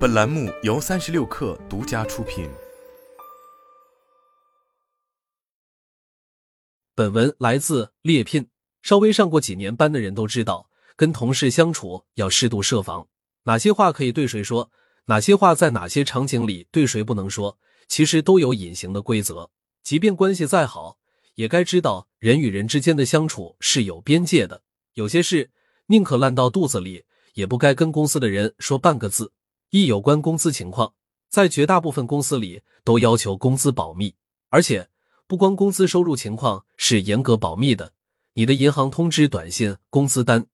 本栏目由三十六氪独家出品。本文来自猎聘。稍微上过几年班的人都知道，跟同事相处要适度设防，哪些话可以对谁说，哪些话在哪些场景里对谁不能说，其实都有隐形的规则。即便关系再好，也该知道人与人之间的相处是有边界的。有些事宁可烂到肚子里，也不该跟公司的人说半个字。一有关工资情况，在绝大部分公司里都要求工资保密，而且不光工资收入情况是严格保密的，你的银行通知、短信、工资单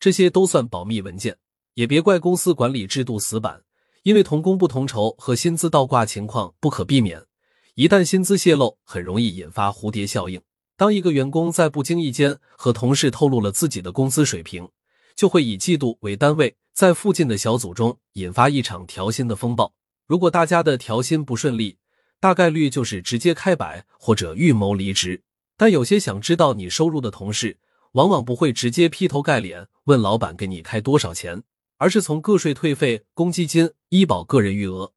这些都算保密文件。也别怪公司管理制度死板，因为同工不同酬和薪资倒挂情况不可避免，一旦薪资泄露，很容易引发蝴蝶效应。当一个员工在不经意间和同事透露了自己的工资水平，就会以季度为单位。在附近的小组中引发一场调薪的风暴。如果大家的调薪不顺利，大概率就是直接开摆或者预谋离职。但有些想知道你收入的同事，往往不会直接劈头盖脸问老板给你开多少钱，而是从个税退费、公积金、医保、个人余额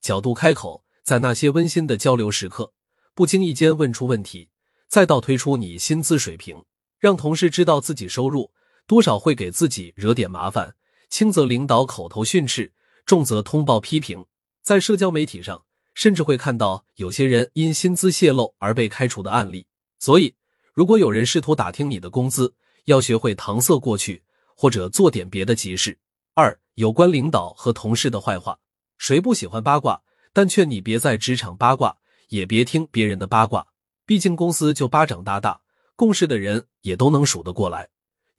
角度开口，在那些温馨的交流时刻，不经意间问出问题，再到推出你薪资水平，让同事知道自己收入多少会给自己惹点麻烦。轻则领导口头训斥，重则通报批评。在社交媒体上，甚至会看到有些人因薪资泄露而被开除的案例。所以，如果有人试图打听你的工资，要学会搪塞过去，或者做点别的急事。二、有关领导和同事的坏话，谁不喜欢八卦？但劝你别在职场八卦，也别听别人的八卦。毕竟公司就巴掌大大，共事的人也都能数得过来。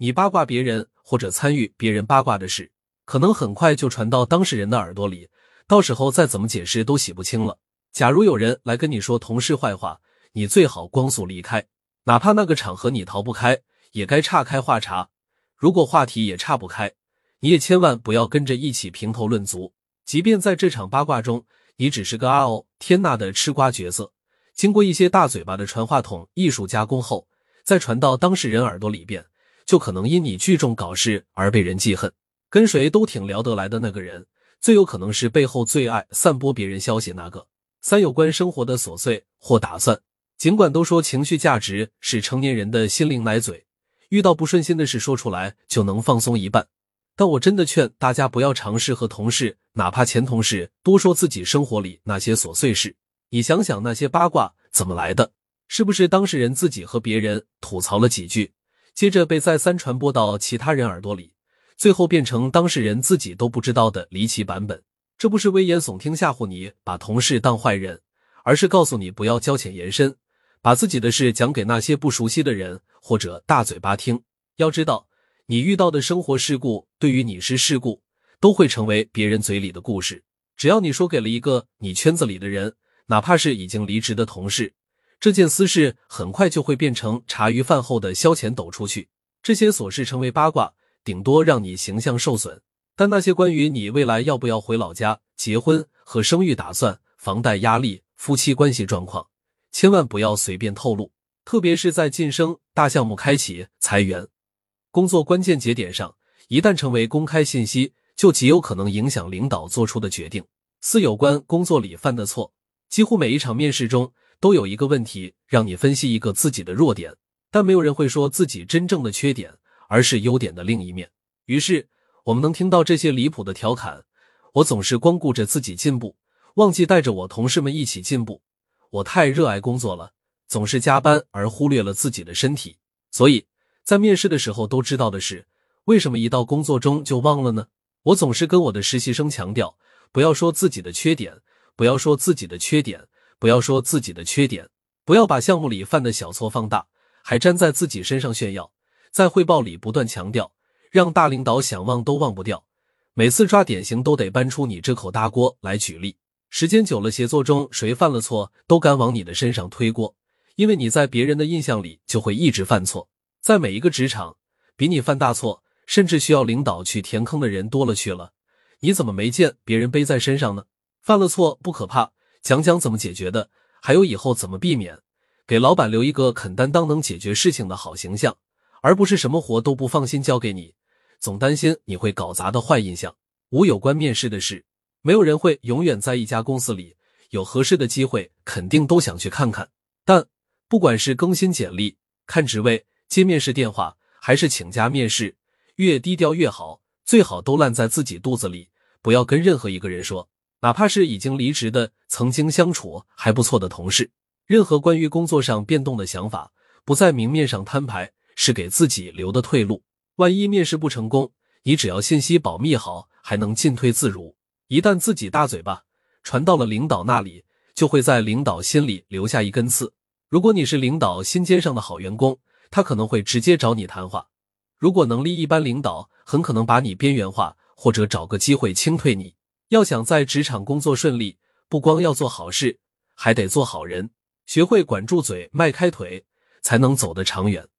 你八卦别人或者参与别人八卦的事，可能很快就传到当事人的耳朵里，到时候再怎么解释都洗不清了。假如有人来跟你说同事坏话，你最好光速离开，哪怕那个场合你逃不开，也该岔开话茬。如果话题也岔不开，你也千万不要跟着一起评头论足。即便在这场八卦中，你只是个啊哦天呐的吃瓜角色，经过一些大嘴巴的传话筒艺术加工后，再传到当事人耳朵里边。就可能因你聚众搞事而被人记恨，跟谁都挺聊得来的那个人，最有可能是背后最爱散播别人消息那个。三有关生活的琐碎或打算，尽管都说情绪价值是成年人的心灵奶嘴，遇到不顺心的事说出来就能放松一半，但我真的劝大家不要尝试和同事，哪怕前同事多说自己生活里那些琐碎事。你想想那些八卦怎么来的？是不是当事人自己和别人吐槽了几句？接着被再三传播到其他人耳朵里，最后变成当事人自己都不知道的离奇版本。这不是危言耸听吓唬你把同事当坏人，而是告诉你不要交浅言深，把自己的事讲给那些不熟悉的人或者大嘴巴听。要知道，你遇到的生活事故对于你是事故，都会成为别人嘴里的故事。只要你说给了一个你圈子里的人，哪怕是已经离职的同事。这件私事很快就会变成茶余饭后的消遣，抖出去，这些琐事成为八卦，顶多让你形象受损。但那些关于你未来要不要回老家、结婚和生育打算、房贷压力、夫妻关系状况，千万不要随便透露。特别是在晋升、大项目开启、裁员、工作关键节点上，一旦成为公开信息，就极有可能影响领导做出的决定。四有关工作里犯的错，几乎每一场面试中。都有一个问题让你分析一个自己的弱点，但没有人会说自己真正的缺点，而是优点的另一面。于是我们能听到这些离谱的调侃：我总是光顾着自己进步，忘记带着我同事们一起进步；我太热爱工作了，总是加班而忽略了自己的身体。所以在面试的时候都知道的是，为什么一到工作中就忘了呢？我总是跟我的实习生强调，不要说自己的缺点，不要说自己的缺点。不要说自己的缺点，不要把项目里犯的小错放大，还粘在自己身上炫耀。在汇报里不断强调，让大领导想忘都忘不掉。每次抓典型都得搬出你这口大锅来举例。时间久了，协作中谁犯了错，都敢往你的身上推锅，因为你在别人的印象里就会一直犯错。在每一个职场，比你犯大错，甚至需要领导去填坑的人多了去了。你怎么没见别人背在身上呢？犯了错不可怕。讲讲怎么解决的，还有以后怎么避免，给老板留一个肯担当、能解决事情的好形象，而不是什么活都不放心交给你，总担心你会搞砸的坏印象。五有关面试的事，没有人会永远在一家公司里，有合适的机会肯定都想去看看。但不管是更新简历、看职位、接面试电话，还是请假面试，越低调越好，最好都烂在自己肚子里，不要跟任何一个人说。哪怕是已经离职的、曾经相处还不错的同事，任何关于工作上变动的想法，不在明面上摊牌，是给自己留的退路。万一面试不成功，你只要信息保密好，还能进退自如。一旦自己大嘴巴传到了领导那里，就会在领导心里留下一根刺。如果你是领导心尖上的好员工，他可能会直接找你谈话；如果能力一般，领导很可能把你边缘化，或者找个机会清退你。要想在职场工作顺利，不光要做好事，还得做好人，学会管住嘴、迈开腿，才能走得长远。